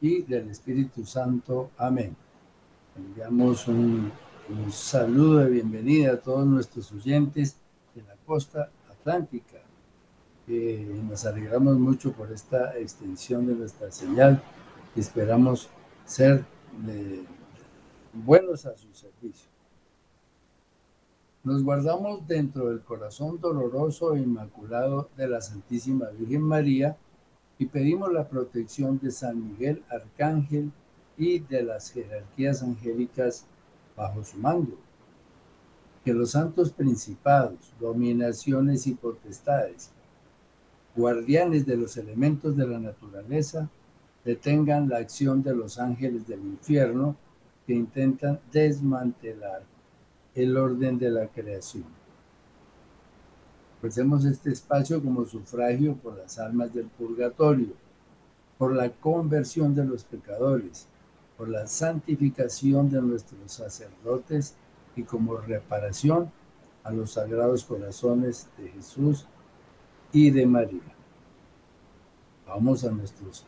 y del Espíritu Santo. Amén. Enviamos un, saludo de bienvenida a todos nuestros oyentes de la costa atlántica. nos alegramos mucho por esta extensión de nuestra señal y esperamos ser buenos a su servicio. Nos guardamos dentro del corazón doloroso e inmaculado de la Santísima Virgen María y pedimos la protección de San Miguel Arcángel y de las jerarquías angélicas bajo su mando. Que los santos principados, dominaciones y potestades, guardianes de los elementos de la naturaleza, detengan la acción de los ángeles del infierno que intentan desmantelar el orden de la creación. Ofrecemos este espacio como sufragio por las almas del purgatorio, por la conversión de los pecadores, por la santificación de nuestros sacerdotes y como reparación a los sagrados corazones de Jesús y de María. Vamos a nuestros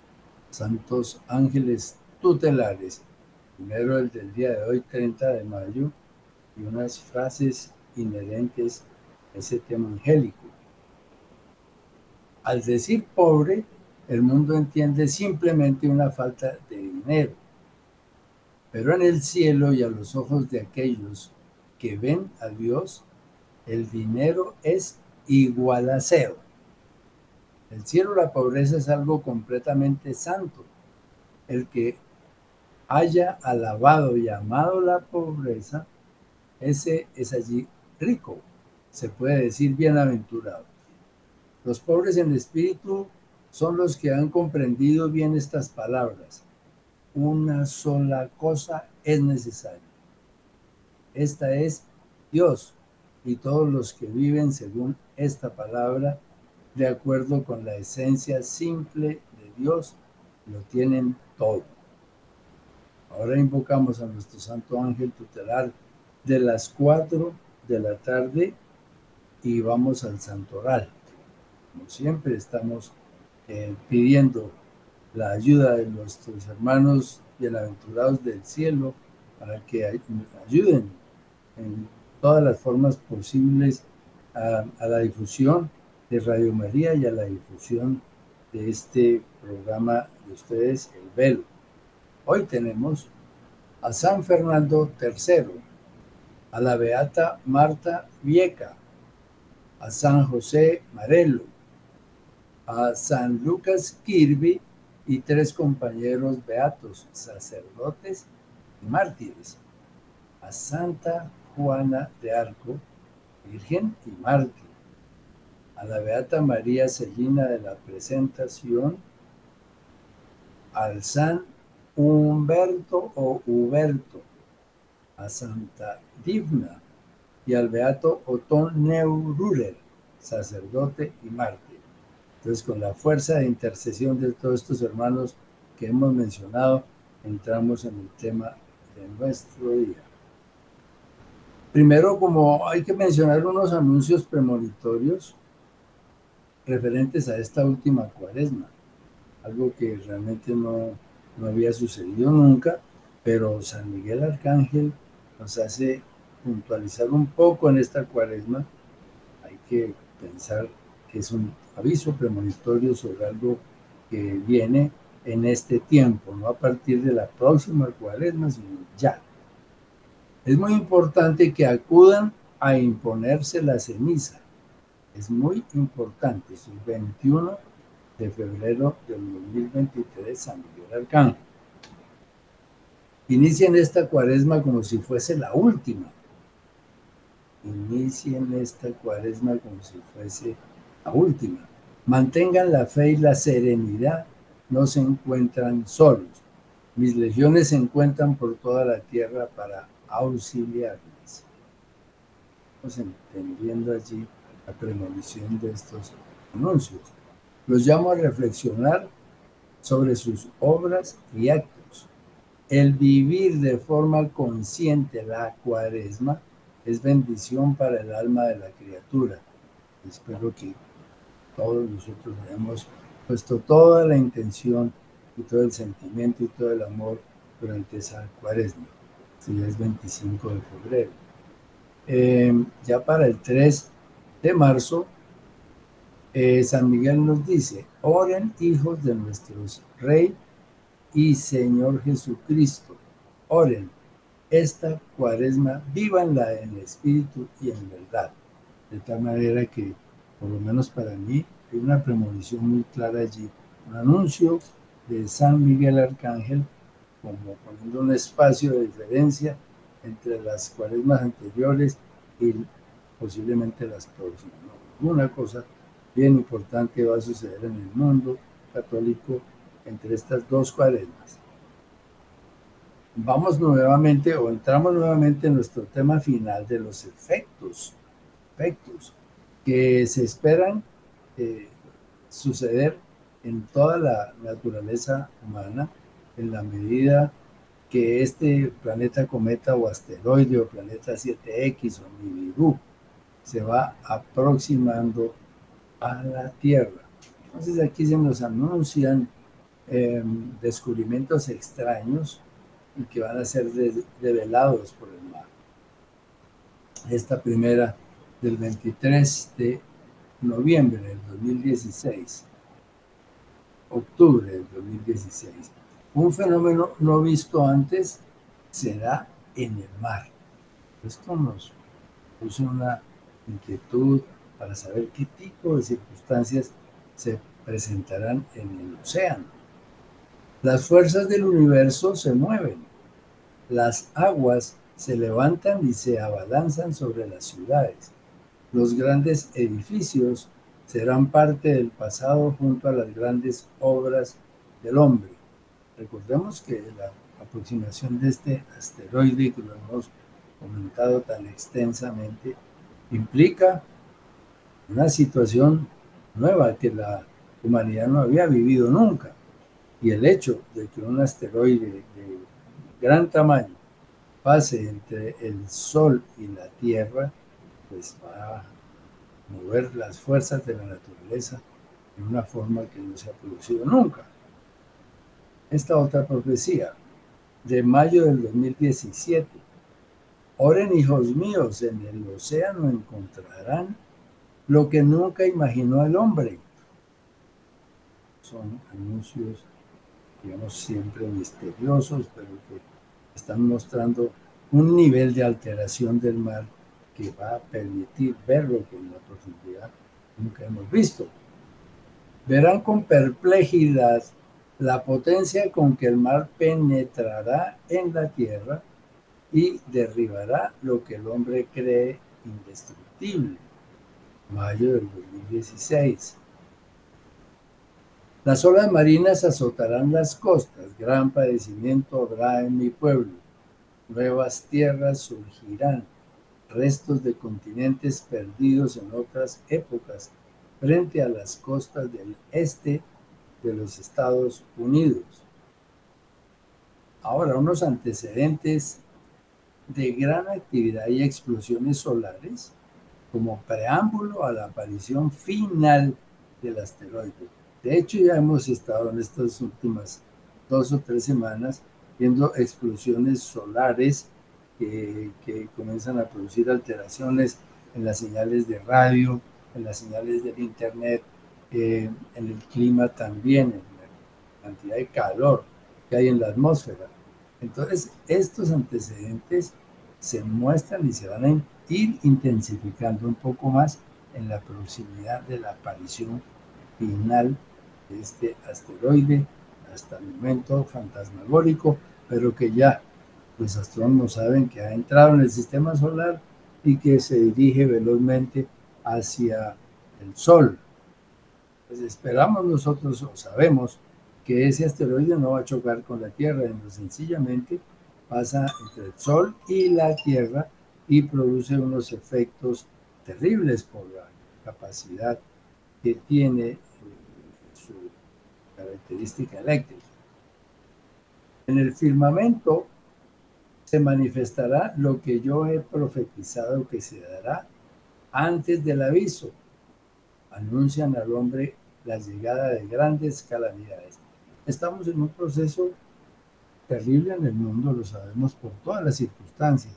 santos ángeles tutelares. Primero el del día de hoy, 30 de mayo, y unas frases inherentes ese tema angélico. Al decir pobre, el mundo entiende simplemente una falta de dinero. Pero en el cielo y a los ojos de aquellos que ven a Dios, el dinero es igual a cero. El cielo la pobreza es algo completamente santo. El que haya alabado y amado la pobreza, ese es allí rico se puede decir bienaventurado. Los pobres en espíritu son los que han comprendido bien estas palabras. Una sola cosa es necesaria. Esta es Dios y todos los que viven según esta palabra, de acuerdo con la esencia simple de Dios, lo tienen todo. Ahora invocamos a nuestro Santo Ángel tutelar de las cuatro de la tarde y vamos al santoral. Como siempre estamos eh, pidiendo la ayuda de nuestros hermanos bienaventurados del cielo para que ayuden en todas las formas posibles a, a la difusión de Radio María y a la difusión de este programa de ustedes, El Velo. Hoy tenemos a San Fernando III, a la beata Marta Vieca, a San José Marelo, a San Lucas Kirby y tres compañeros beatos, sacerdotes y mártires, a Santa Juana de Arco, Virgen y mártir, a la Beata María Celina de la Presentación, al San Humberto o Huberto, a Santa Divna y al Beato Otón Neururer, sacerdote y mártir. Entonces, con la fuerza de intercesión de todos estos hermanos que hemos mencionado, entramos en el tema de nuestro día. Primero, como hay que mencionar unos anuncios premonitorios referentes a esta última cuaresma, algo que realmente no, no había sucedido nunca, pero San Miguel Arcángel nos hace puntualizar un poco en esta cuaresma. Hay que pensar que es un aviso premonitorio sobre algo que viene en este tiempo, no a partir de la próxima cuaresma, sino ya. Es muy importante que acudan a imponerse la ceniza. Es muy importante, es el 21 de febrero del 2023, San Miguel Arcángel. Inicien esta cuaresma como si fuese la última. Inicien esta cuaresma como si fuese la última. Mantengan la fe y la serenidad. No se encuentran solos. Mis legiones se encuentran por toda la tierra para auxiliarles. Estamos entendiendo allí la premonición de estos anuncios. Los llamo a reflexionar sobre sus obras y actos el vivir de forma consciente la cuaresma es bendición para el alma de la criatura. Espero que todos nosotros hayamos puesto toda la intención y todo el sentimiento y todo el amor durante esa cuaresma. Si es 25 de febrero. Eh, ya para el 3 de marzo, eh, San Miguel nos dice, oren hijos de nuestros rey y Señor Jesucristo. Oren esta cuaresma, vívanla en espíritu y en verdad. De tal manera que, por lo menos para mí, hay una premonición muy clara allí, un anuncio de San Miguel Arcángel, como poniendo un espacio de diferencia entre las cuaresmas anteriores y posiblemente las próximas. Una cosa bien importante va a suceder en el mundo católico entre estas dos cuaresmas. Vamos nuevamente o entramos nuevamente en nuestro tema final de los efectos, efectos que se esperan eh, suceder en toda la naturaleza humana en la medida que este planeta cometa o asteroide o planeta 7X o Nibiru se va aproximando a la Tierra. Entonces aquí se nos anuncian Em, descubrimientos extraños y que van a ser revelados por el mar. Esta primera del 23 de noviembre del 2016, octubre del 2016. Un fenómeno no visto antes será en el mar. Esto nos puso una inquietud para saber qué tipo de circunstancias se presentarán en el océano las fuerzas del universo se mueven. Las aguas se levantan y se abalanzan sobre las ciudades. Los grandes edificios serán parte del pasado junto a las grandes obras del hombre. Recordemos que la aproximación de este asteroide, que lo hemos comentado tan extensamente, implica una situación nueva que la humanidad no había vivido nunca. Y el hecho de que un asteroide de gran tamaño pase entre el Sol y la Tierra, pues va a mover las fuerzas de la naturaleza en una forma que no se ha producido nunca. Esta otra profecía de mayo del 2017. Oren, hijos míos, en el océano encontrarán lo que nunca imaginó el hombre. Son anuncios digamos, siempre misteriosos, pero que están mostrando un nivel de alteración del mar que va a permitir ver lo que en la profundidad nunca hemos visto. Verán con perplejidad la potencia con que el mar penetrará en la tierra y derribará lo que el hombre cree indestructible. Mayo del 2016. Las olas marinas azotarán las costas, gran padecimiento habrá en mi pueblo, nuevas tierras surgirán, restos de continentes perdidos en otras épocas frente a las costas del este de los Estados Unidos. Ahora, unos antecedentes de gran actividad y explosiones solares como preámbulo a la aparición final del asteroide. De hecho, ya hemos estado en estas últimas dos o tres semanas viendo explosiones solares que, comienzan a producir alteraciones en las señales de radio, en las señales del internet, eh, en el clima también, en la cantidad de calor que hay en la atmósfera. Entonces, estos antecedentes se muestran y se van a ir intensificando un poco más en la proximidad de la aparición final este asteroide, hasta el momento fantasmagórico, pero que ya los astrónomos saben que ha entrado en el sistema solar y que se dirige velozmente hacia el Sol. Pues esperamos nosotros o sabemos que ese asteroide no va a chocar con la Tierra, sino sencillamente pasa entre el Sol y la Tierra y produce unos efectos terribles por la capacidad que tiene característica eléctrica. En el firmamento se manifestará lo que yo he profetizado que se dará antes del aviso. Anuncian al hombre la llegada de grandes calamidades. Estamos en un proceso terrible en el mundo, lo sabemos por todas las circunstancias.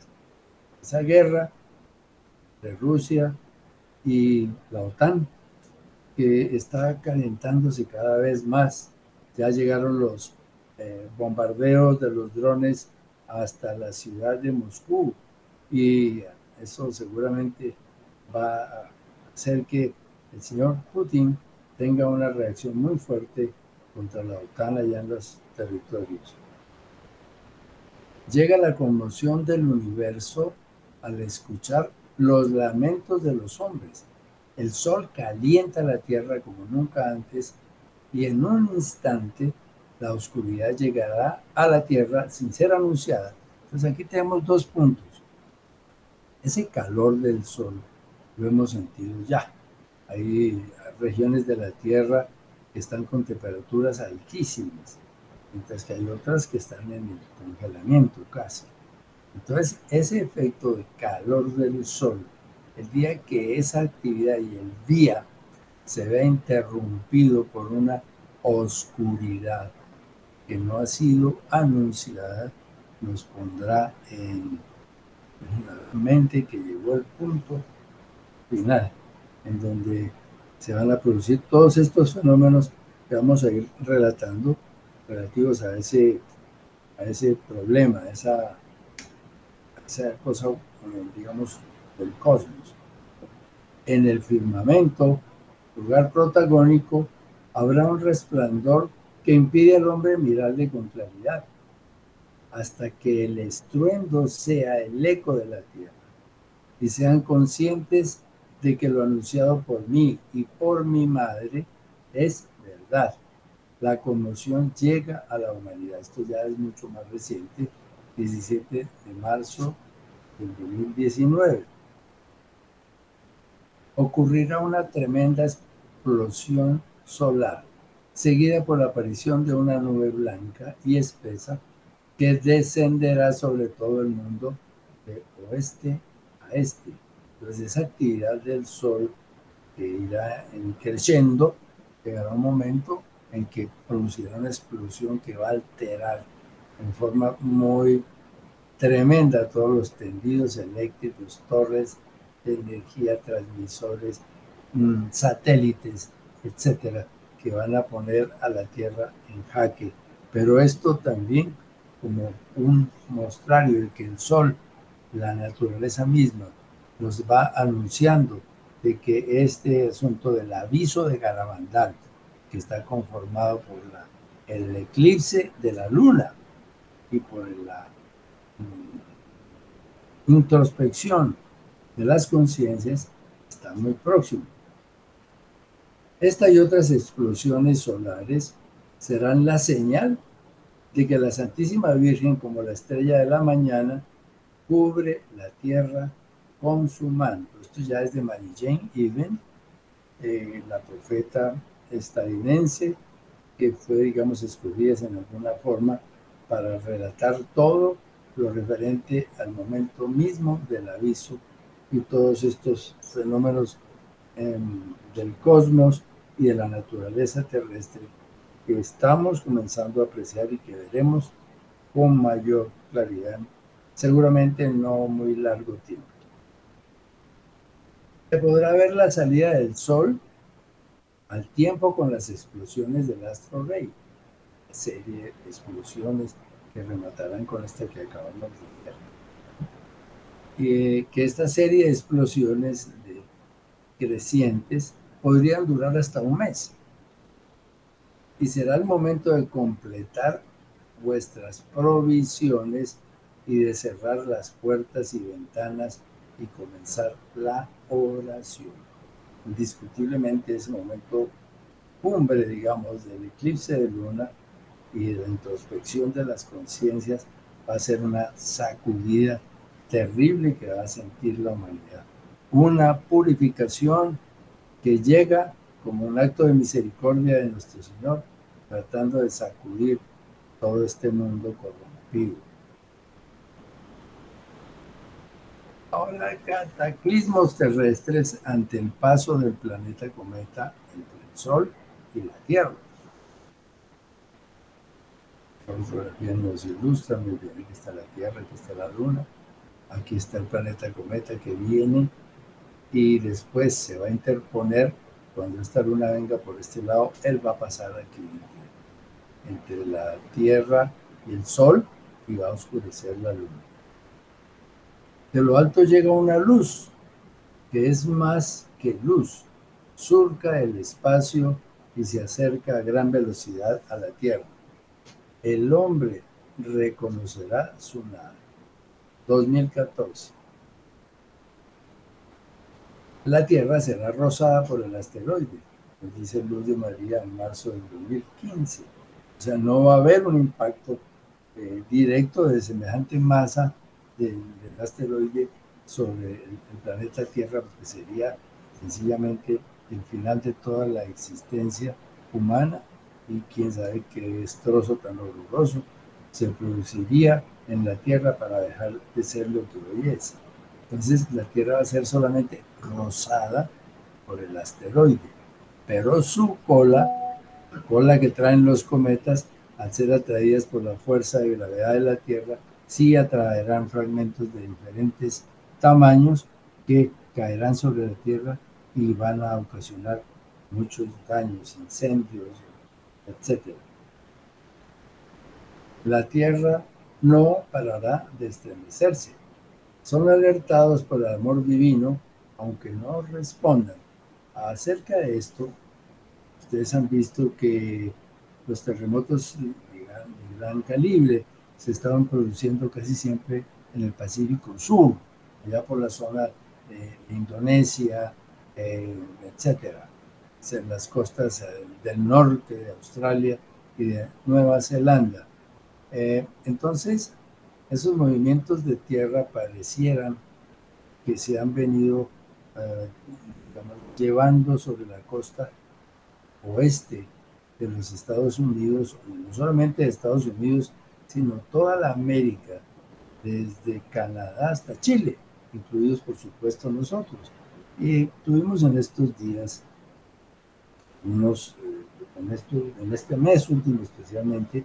Esa guerra de Rusia y la OTAN, está calentándose cada vez más. Ya llegaron los eh, bombardeos de los drones hasta la ciudad de Moscú y eso seguramente va a hacer que el señor Putin tenga una reacción muy fuerte contra la OTAN allá en los territorios. Llega la conmoción del universo al escuchar los lamentos de los hombres. El sol calienta la tierra como nunca antes y en un instante la oscuridad llegará a la tierra sin ser anunciada. Entonces aquí tenemos dos puntos. Ese calor del sol lo hemos sentido ya. Hay regiones de la tierra que están con temperaturas altísimas, mientras que hay otras que están en el congelamiento casi. Entonces, ese efecto de calor del sol, el día que esa actividad y el día se vea interrumpido por una oscuridad que no ha sido anunciada, nos pondrá en la mente que llegó el punto final, en donde se van a producir todos estos fenómenos que vamos a ir relatando relativos a ese, a ese problema, a esa esa cosa, digamos, del cosmos. En el firmamento, lugar protagónico, habrá un resplandor que impide al hombre mirarle con claridad, hasta que el estruendo sea el eco de la tierra y sean conscientes de que lo anunciado por mí y por mi madre es verdad. La conmoción llega a la humanidad. Esto ya es mucho más reciente 17 de marzo del 2019. Ocurrirá una tremenda explosión solar, seguida por la aparición de una nube blanca y espesa que descenderá sobre todo el mundo de oeste a este. Entonces esa actividad del Sol que irá creciendo, llegará un momento en que producirá una explosión que va a alterar en forma muy tremenda todos los tendidos eléctricos, torres de energía, transmisores, mm, satélites, etcétera, que van a poner a la Tierra en jaque. Pero esto también como un mostrario de que el sol, la naturaleza misma, nos va anunciando de que este asunto del aviso de Garabandal, que está conformado por el eclipse de la luna y por la mm, introspección de las conciencias, está muy próximo. Esta y otras explosiones solares serán la señal de que la Santísima Virgen, como la estrella de la mañana, cubre la tierra con su manto. Esto ya es de Mary Jane Even, eh, la profeta estadounidense, que fue, digamos, escogida en alguna forma para relatar todo lo referente al momento mismo del aviso y todos estos fenómenos em, del cosmos y de la naturaleza terrestre que estamos comenzando a apreciar y que veremos con mayor claridad, seguramente en no muy largo tiempo. Se podrá ver la salida del sol al tiempo con las explosiones del astro rey, serie de explosiones que rematarán con esta que acabamos de ver. Que esta serie de explosiones crecientes podrían durar hasta un mes. Y será el momento de completar vuestras provisiones y de cerrar las puertas y ventanas y comenzar la oración. Indiscutiblemente ese momento cumbre, digamos, del eclipse de luna y de la introspección de las conciencias va a ser una sacudida terrible que va a sentir la humanidad. Una purificación que llega como un acto de misericordia de nuestro Señor, tratando de sacudir todo este mundo corrompido. Ahora, cataclismos terrestres ante el paso del planeta cometa entre el Sol y la Tierra. La fotografía nos ilustra muy bien, aquí está la Tierra, aquí está la Luna, aquí está el planeta cometa que viene y después se va a interponer cuando esta luna venga por este lado, él va a pasar aquí entre, la Tierra y el Sol y va a oscurecer la luna. De lo alto llega una luz que es más que luz, surca el espacio y se acerca a gran velocidad a la Tierra. El hombre reconocerá su nave. 2014. La Tierra será rosada por el asteroide, dice Luz de María en marzo del 2015. O sea, no va a haber un impacto eh, directo de semejante masa del, asteroide sobre el, planeta Tierra, porque sería sencillamente el final de toda la existencia humana y quién sabe qué destrozo tan horroroso se produciría en la Tierra para dejar de ser lo que hoy es. Entonces la Tierra va a ser solamente rosada por el asteroide, pero su cola, la cola que traen los cometas, al ser atraídas por la fuerza de gravedad de la Tierra, sí atraerán fragmentos de diferentes tamaños que caerán sobre la Tierra y van a ocasionar muchos daños, incendios, etc. La Tierra no parará de estremecerse. Son alertados por el amor divino aunque no respondan acerca de esto, ustedes han visto que los terremotos de gran, calibre se estaban produciendo casi siempre en el Pacífico Sur, allá por la zona de Indonesia, eh, etcétera, en las costas eh, del norte de Australia y de Nueva Zelanda. Eh, entonces, esos movimientos de tierra parecieran que se han venido eh, llevando sobre la costa oeste de los Estados Unidos, no solamente de Estados Unidos, sino toda la América, desde Canadá hasta Chile, incluidos por supuesto nosotros. Y tuvimos en estos días unos, eh, en, este mes último especialmente,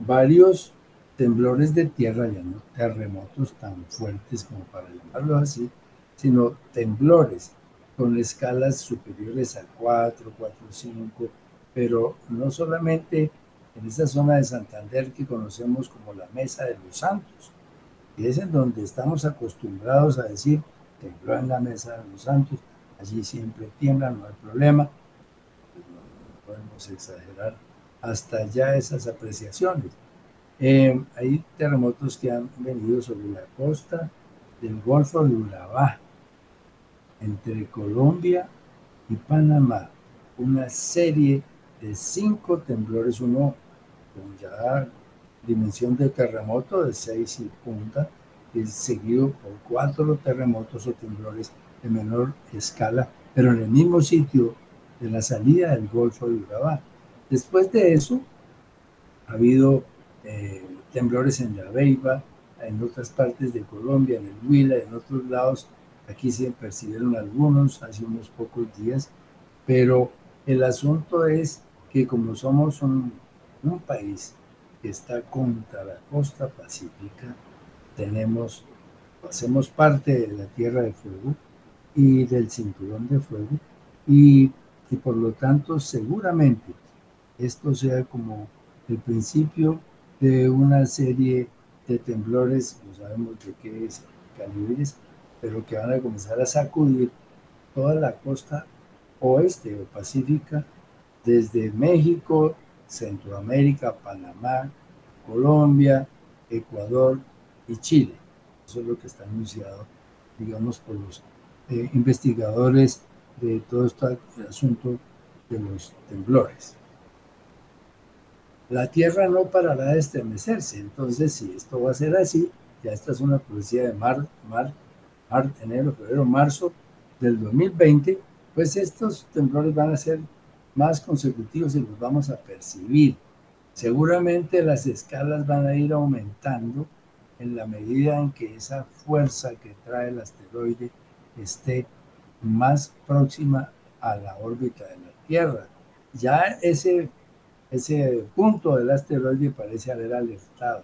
varios temblores de tierra, ya no terremotos tan fuertes como para llamarlo así, sino temblores con escalas superiores a 4, 4, 5, pero no solamente en esa zona de Santander que conocemos como la Mesa de los Santos. Y es en donde estamos acostumbrados a decir, tembló en la Mesa de los Santos, allí siempre tiembla, no hay problema. Pues no, podemos exagerar hasta ya esas apreciaciones. Eh, hay terremotos que han venido sobre la costa del Golfo de Urabá, entre Colombia y Panamá. Una serie de cinco temblores, uno con ya dimensión de terremoto de seis y punta, y seguido por cuatro terremotos o temblores de menor escala, pero en el mismo sitio de la salida del Golfo de Urabá. Después de eso, ha habido eh, temblores en La Beiba, en otras partes de Colombia, en el Huila, en otros lados. Aquí se percibieron algunos hace unos pocos días, pero el asunto es que como somos un, país que está contra la costa pacífica, tenemos, hacemos parte de la Tierra de Fuego y del Cinturón de Fuego y, y por lo tanto seguramente esto sea como el principio de una serie de temblores, no sabemos de qué es, calibres, pero que van a comenzar a sacudir toda la costa oeste o pacífica desde México, Centroamérica, Panamá, Colombia, Ecuador y Chile. Eso es lo que está anunciado, digamos, por los eh, investigadores de todo este asunto de los temblores. La tierra no parará de estremecerse, entonces si esto va a ser así, ya esta es una profecía de mar, mar, mar, enero, febrero, marzo del 2020, pues estos temblores van a ser más consecutivos y los vamos a percibir. Seguramente las escalas van a ir aumentando en la medida en que esa fuerza que trae el asteroide esté más próxima a la órbita de la Tierra. Ya ese, ese punto del asteroide parece haber alertado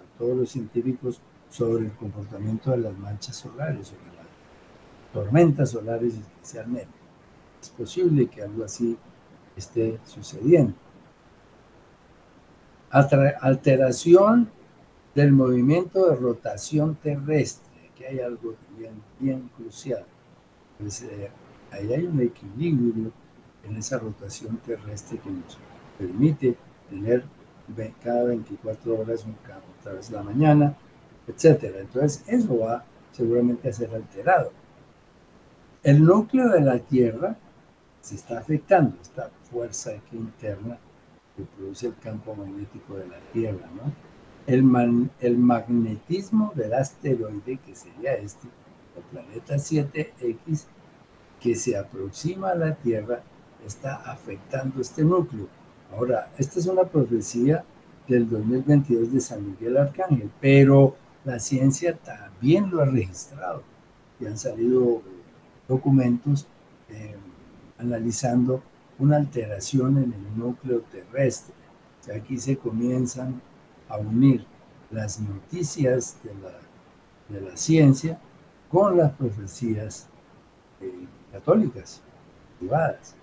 a todos los científicos sobre el comportamiento de las manchas solares, sobre las tormentas solares especialmente es posible que algo así esté sucediendo. alteración del movimiento de rotación terrestre. Aquí hay algo bien, crucial. Pues, eh, ahí hay un equilibrio en esa rotación terrestre que nos permite tener cada 24 horas un campo, otra vez la mañana, etcétera. Entonces, eso va seguramente a ser alterado. El núcleo de la Tierra se está afectando esta fuerza interna que produce el campo magnético de la Tierra, ¿no? El, el magnetismo del asteroide, que sería este, el planeta 7X, que se aproxima a la Tierra, está afectando este núcleo. Ahora, esta es una profecía del 2022 de San Miguel Arcángel, pero la ciencia también lo ha registrado y han salido documentos eh, analizando una alteración en el núcleo terrestre. aquí se comienzan a unir las noticias de la, de la ciencia con las profecías eh, católicas, privadas.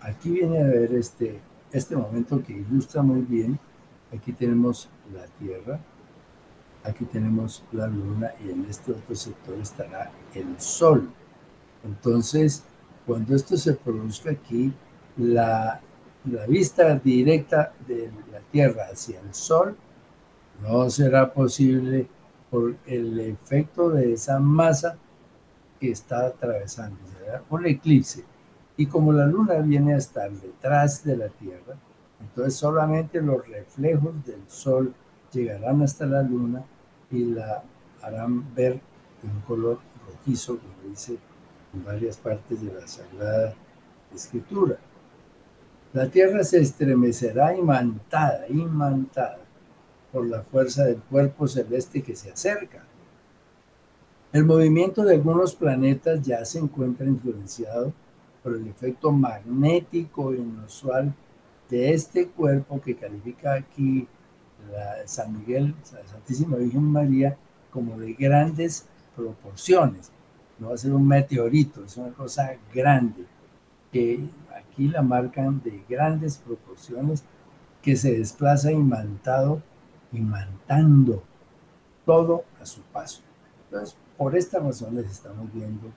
Aquí viene a ver este, este momento que ilustra muy bien. Aquí tenemos la Tierra, aquí tenemos la Luna y en este otro sector estará el Sol. Entonces, cuando esto se produzca aquí, la, vista directa de la Tierra hacia el Sol no será posible por el efecto de esa masa que está atravesando, un eclipse. Y como la luna viene a estar detrás de la Tierra, entonces solamente los reflejos del Sol llegarán hasta la luna y la harán ver de un color rojizo, como dice en varias partes de la Sagrada Escritura. La tierra se estremecerá imantada, imantada por la fuerza del cuerpo celeste que se acerca. El movimiento de algunos planetas ya se encuentra influenciado por el efecto magnético inusual de este cuerpo que califica aquí San Miguel, la Santísima Virgen María, como de grandes proporciones no va a ser un meteorito, es una cosa grande. que aquí la marcan de grandes proporciones, que se desplaza imantado, imantando todo a su paso. Entonces, por estas razones estamos viendo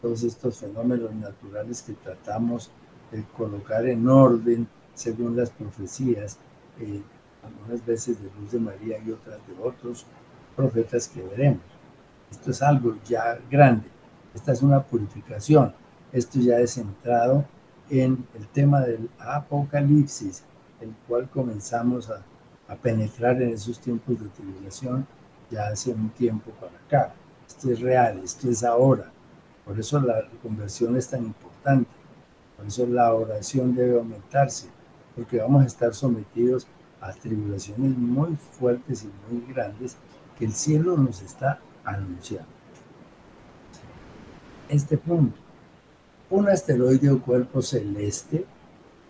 todos estos fenómenos naturales que tratamos de colocar en orden según las profecías, eh, algunas veces de Luz de María y otras de otros profetas que veremos. Esto es algo ya grande, esta es una purificación, esto ya es centrado en el tema del apocalipsis, el cual comenzamos a, a penetrar en esos tiempos de tribulación ya hace un tiempo para acá. Esto es real, esto es ahora. Por eso la conversión es tan importante. Por eso la oración debe aumentarse, porque vamos a estar sometidos a tribulaciones muy fuertes y muy grandes que el cielo nos está anunciando. Este punto. Un asteroide o cuerpo celeste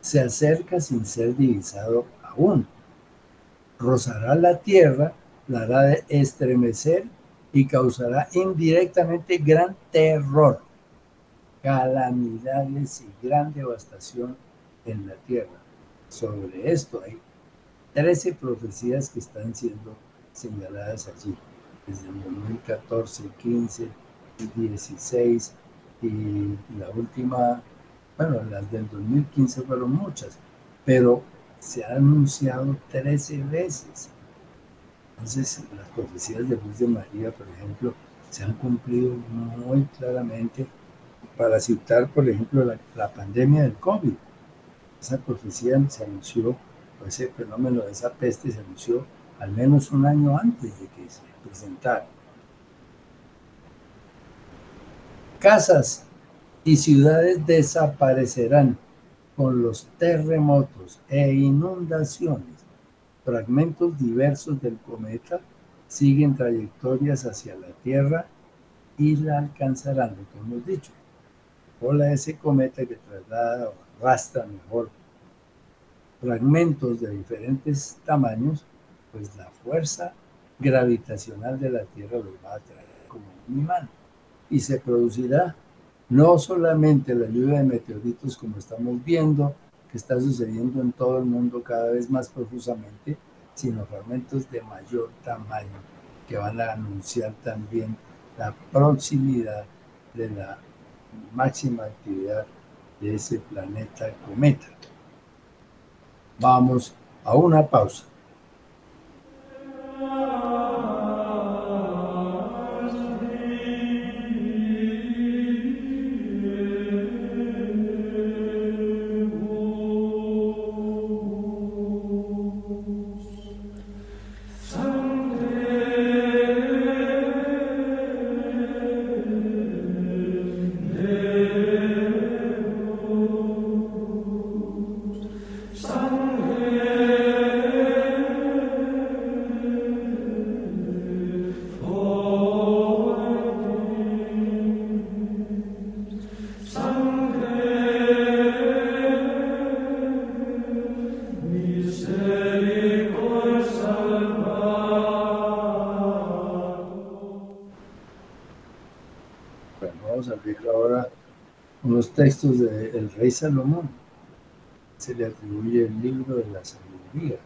se acerca sin ser divisado aún. Rozará la Tierra, la hará estremecer y causará indirectamente gran terror calamidades y gran devastación en la tierra. Sobre esto hay 13 profecías que están siendo señaladas allí, desde el 2014, 15 y 16, y la última, bueno, las del 2015 fueron muchas, pero se ha anunciado 13 veces. Entonces, las profecías de Luz de María, por ejemplo, se han cumplido muy claramente para citar, por ejemplo, la, pandemia del COVID. Esa profecía se anunció, o ese fenómeno de esa peste se anunció al menos un año antes de que se presentara. Casas y ciudades desaparecerán con los terremotos e inundaciones. Fragmentos diversos del cometa siguen trayectorias hacia la Tierra y la alcanzarán, lo que hemos dicho de ese cometa que traslada o arrastra mejor fragmentos de diferentes tamaños, pues la fuerza gravitacional de la Tierra los va a traer como un imán. Y se producirá no solamente la lluvia de meteoritos como estamos viendo, está sucediendo en todo el mundo cada vez más profusamente, sino fragmentos de mayor tamaño que van a anunciar también la proximidad de la máxima actividad de ese planeta cometa. Vamos a una pausa. Rey Salomón. Se le atribuye el libro de la sabiduría.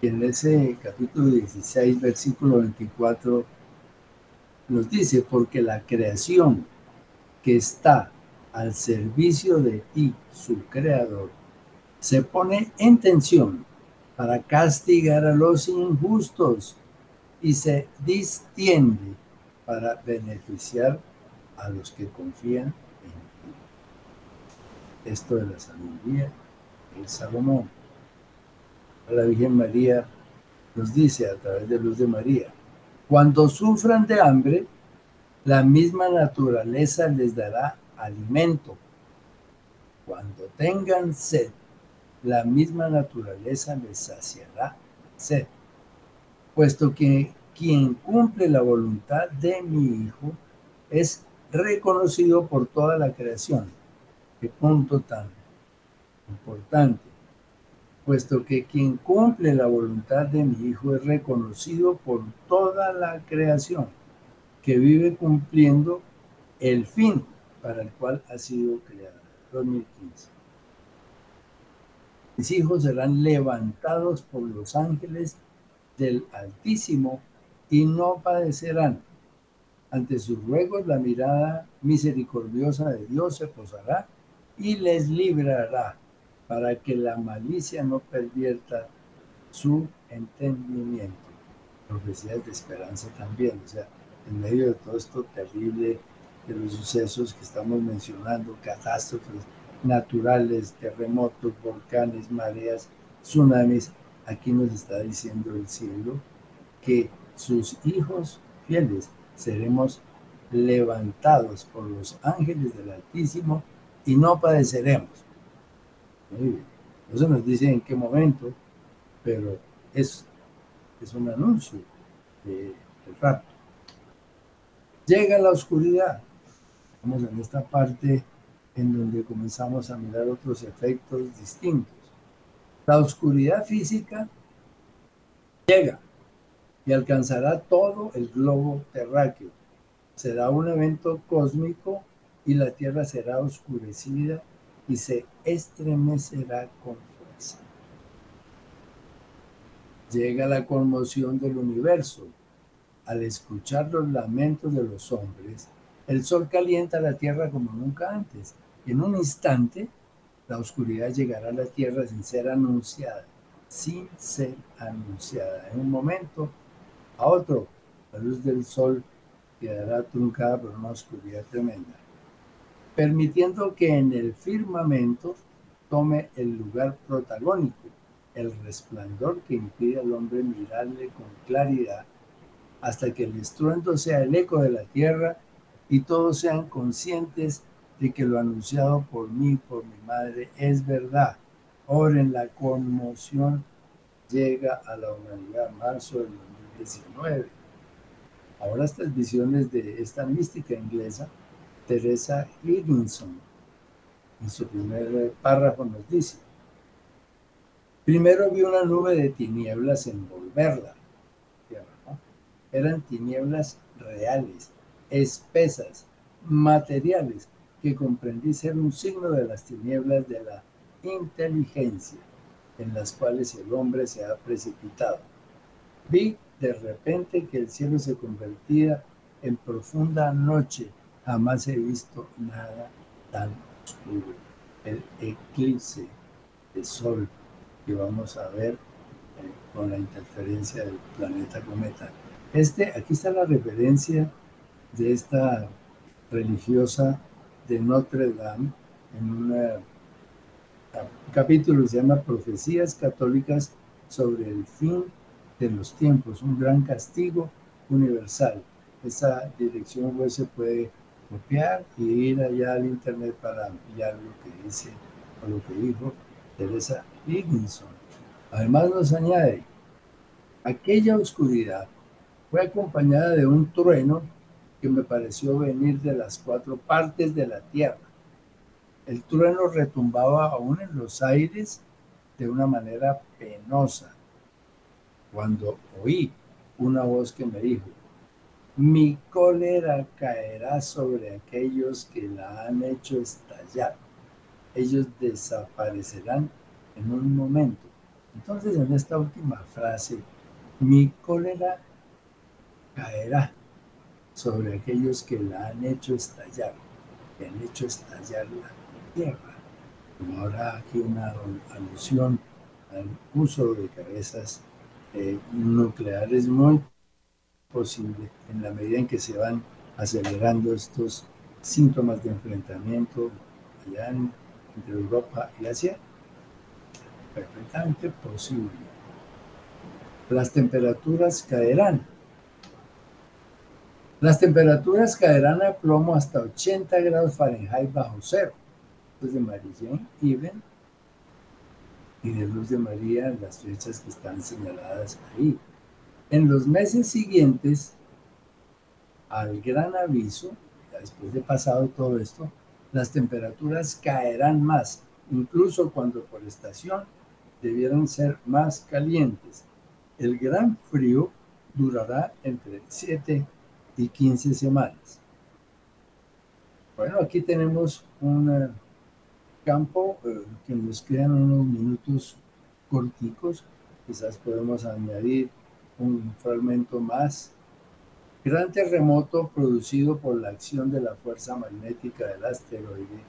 Y en ese capítulo 16, versículo 24, nos dice, porque la creación que está al servicio de ti, su creador, se pone en tensión para castigar a los injustos y se distiende para beneficiar a los que confían esto de la sabiduría el Salomón. La Virgen María nos dice a través de Luz de María, cuando sufran de hambre, la misma naturaleza les dará alimento. Cuando tengan sed, la misma naturaleza les saciará sed. Puesto que quien cumple la voluntad de mi Hijo es reconocido por toda la creación Punto tan importante. Puesto que quien cumple la voluntad de mi Hijo es reconocido por toda la creación, que vive cumpliendo el fin para el cual ha sido creado. 2015. Mis hijos serán levantados por los ángeles del Altísimo y no padecerán. Ante sus ruegos la mirada misericordiosa de Dios se posará y les librará para que la malicia no pervierta su entendimiento. Profecías de esperanza también, o sea, en medio de todo esto terrible de los sucesos que estamos mencionando, catástrofes naturales, terremotos, volcanes, mareas, tsunamis, aquí nos está diciendo el cielo que sus hijos fieles seremos levantados por los ángeles del Altísimo y no padeceremos. Eso nos dice en qué momento, pero es, es un anuncio del rapto. Llega la oscuridad. Estamos en esta parte en donde comenzamos a mirar otros efectos distintos. La oscuridad física llega y alcanzará todo el globo terráqueo. Será un evento cósmico y la Tierra será oscurecida y se estremecerá con fuerza. Llega la conmoción del universo. Al escuchar los lamentos de los hombres, el sol calienta la tierra como nunca antes. En un instante, la oscuridad llegará a la tierra sin ser anunciada, sin ser anunciada. En un momento a otro, la luz del sol quedará truncada por una oscuridad tremenda permitiendo que en el firmamento tome el lugar protagónico, el resplandor que impide al hombre mirarle con claridad, hasta que el estruendo sea el eco de la tierra y todos sean conscientes de que lo anunciado por mí, por mi madre, es verdad. Oren, la conmoción llega a la humanidad, marzo del 2019. Ahora estas visiones de esta mística inglesa Teresa Higginson. En su primer párrafo nos dice, primero vi una nube de tinieblas envolverla. Eran tinieblas reales, espesas, materiales, que comprendí ser un signo de las tinieblas de la inteligencia en las cuales el hombre se ha precipitado. Vi de repente que el cielo se convertía en profunda noche Jamás he visto nada tan oscuro. El eclipse de sol que vamos a ver eh, con la interferencia del planeta cometa. Este, aquí está la referencia de esta religiosa de Notre Dame en un capítulo que se llama Profecías Católicas sobre el fin de los tiempos, un gran castigo universal. Esa dirección web se puede copiar y ir allá al internet para ampliar lo que dice o lo que dijo Teresa Higginson. Además nos añade, aquella oscuridad fue acompañada de un trueno que me pareció venir de las cuatro partes de la tierra. El trueno retumbaba aún en los aires de una manera penosa. Cuando oí una voz que me dijo, mi cólera caerá sobre aquellos que la han hecho estallar. Ellos desaparecerán en un momento. Entonces, en esta última frase, mi cólera caerá sobre aquellos que la han hecho estallar, que han hecho estallar la tierra. Como aquí una alusión al uso de cabezas eh, nucleares muy posible en la medida en que se van acelerando estos síntomas de enfrentamiento allá entre Europa y Asia? Perfectamente posible. Las temperaturas caerán. Las temperaturas caerán a plomo hasta 80 grados Fahrenheit bajo cero. Luz de María Even y de Luz de María las fechas que están señaladas ahí. En los meses siguientes al gran aviso, después de pasado todo esto, las temperaturas caerán más, incluso cuando por estación debieran ser más calientes. El gran frío durará entre 7 y 15 semanas. Bueno, aquí tenemos un campo, eh, que nos quedan unos minutos corticos, quizás podemos añadir un fragmento más. Gran terremoto producido por la acción de la fuerza magnética del asteroide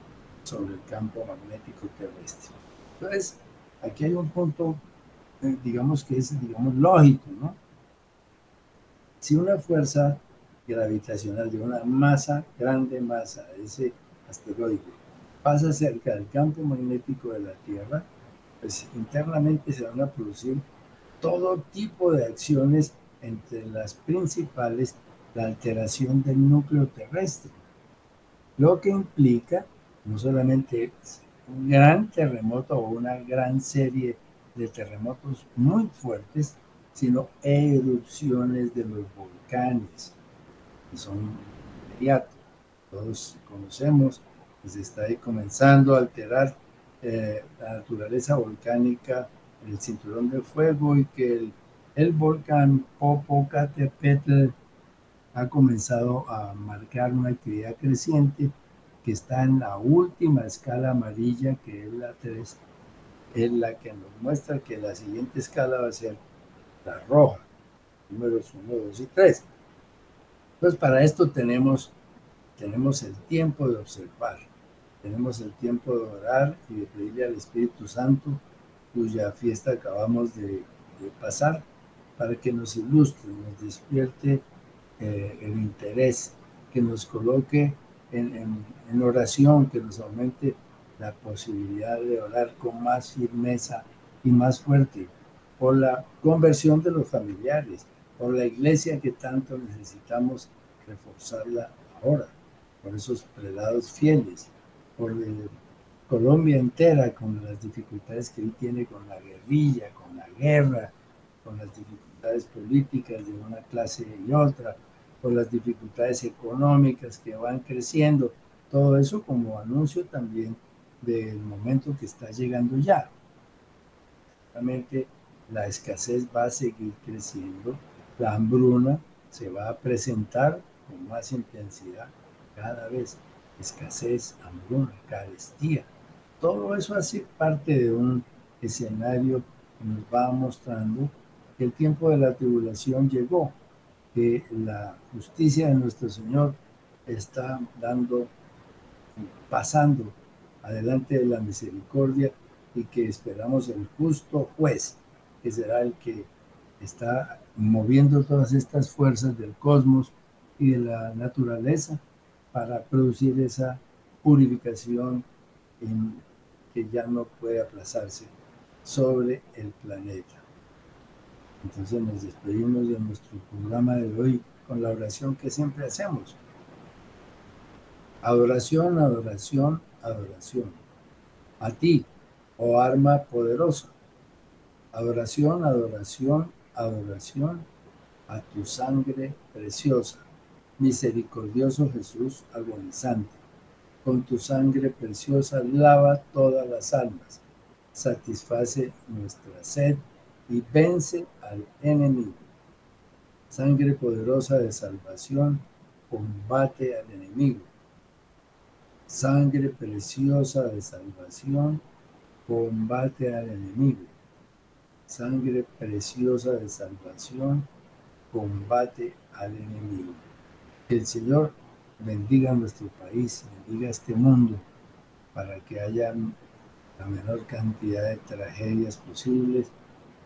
sobre el campo magnético terrestre. Entonces, aquí hay un punto, eh, digamos que es, digamos, lógico, ¿no? Si una fuerza gravitacional de una masa, grande masa, ese asteroide, pasa cerca del campo magnético de la Tierra, pues internamente se van a producir todo tipo de acciones, entre las principales la alteración del núcleo terrestre, lo que implica no solamente un gran terremoto o una gran serie de terremotos muy fuertes, sino erupciones de los volcanes, que son inmediatos. Todos conocemos que se está comenzando a alterar eh, la naturaleza volcánica el cinturón de fuego y que el, el volcán Popocatépetl ha comenzado a marcar una actividad creciente que está en la última escala amarilla, que es la 3, es la que nos muestra que la siguiente escala va a ser la roja, números 1, 2 y 3. Entonces, para esto tenemos, tenemos el tiempo de observar, tenemos el tiempo de orar y de pedirle al Espíritu Santo, cuya fiesta acabamos de, pasar, para que nos ilustre, nos despierte eh, el interés, que nos coloque en, en, oración, que nos aumente la posibilidad de orar con más firmeza y más fuerte por la conversión de los familiares, por la iglesia que tanto necesitamos reforzarla ahora, por esos prelados fieles, por Colombia entera con las dificultades que él tiene con la guerrilla, con la guerra, con las dificultades políticas de una clase y otra, por las dificultades económicas que van creciendo, todo eso como anuncio también del momento que está llegando ya. Realmente la escasez va a seguir creciendo, la hambruna se va a presentar con más intensidad cada vez, escasez, hambruna, carestía. Todo eso hace parte de un escenario que nos va mostrando que el tiempo de la tribulación llegó que la justicia de nuestro Señor está dando, pasando adelante de la misericordia y que esperamos el justo juez, que será el que está moviendo todas estas fuerzas del cosmos y de la naturaleza para producir esa purificación ya no puede aplazarse sobre el planeta. Entonces nos despedimos de nuestro programa de hoy con la oración que siempre hacemos. Adoración, adoración, adoración. A ti, oh arma poderosa. Adoración, adoración, adoración a tu sangre preciosa. Misericordioso Jesús agonizante. Con tu sangre preciosa lava todas las almas. Satisface nuestra sed y vence al enemigo. Sangre poderosa de salvación, combate al enemigo. Sangre preciosa de salvación, combate al enemigo. Sangre preciosa de salvación, combate al enemigo. El Señor bendiga nuestro país, bendiga este mundo, para que haya la menor cantidad de tragedias posibles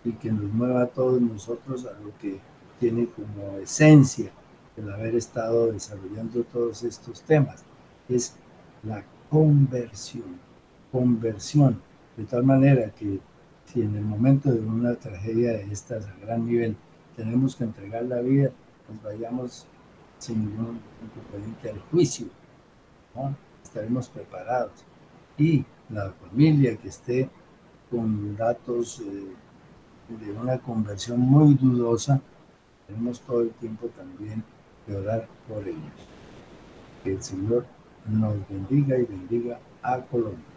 y que nos mueva a todos nosotros a lo que tiene como esencia el haber estado desarrollando todos estos temas, es la conversión, conversión, de tal manera que si en el momento de una tragedia de estas a gran nivel tenemos que entregar la vida, pues vayamos sin ningún inconveniente al juicio, estaremos preparados. Y la familia que esté con datos eh, de una conversión muy dudosa, tenemos todo el tiempo también de orar por ellos. Que el Señor nos bendiga y bendiga a Colombia.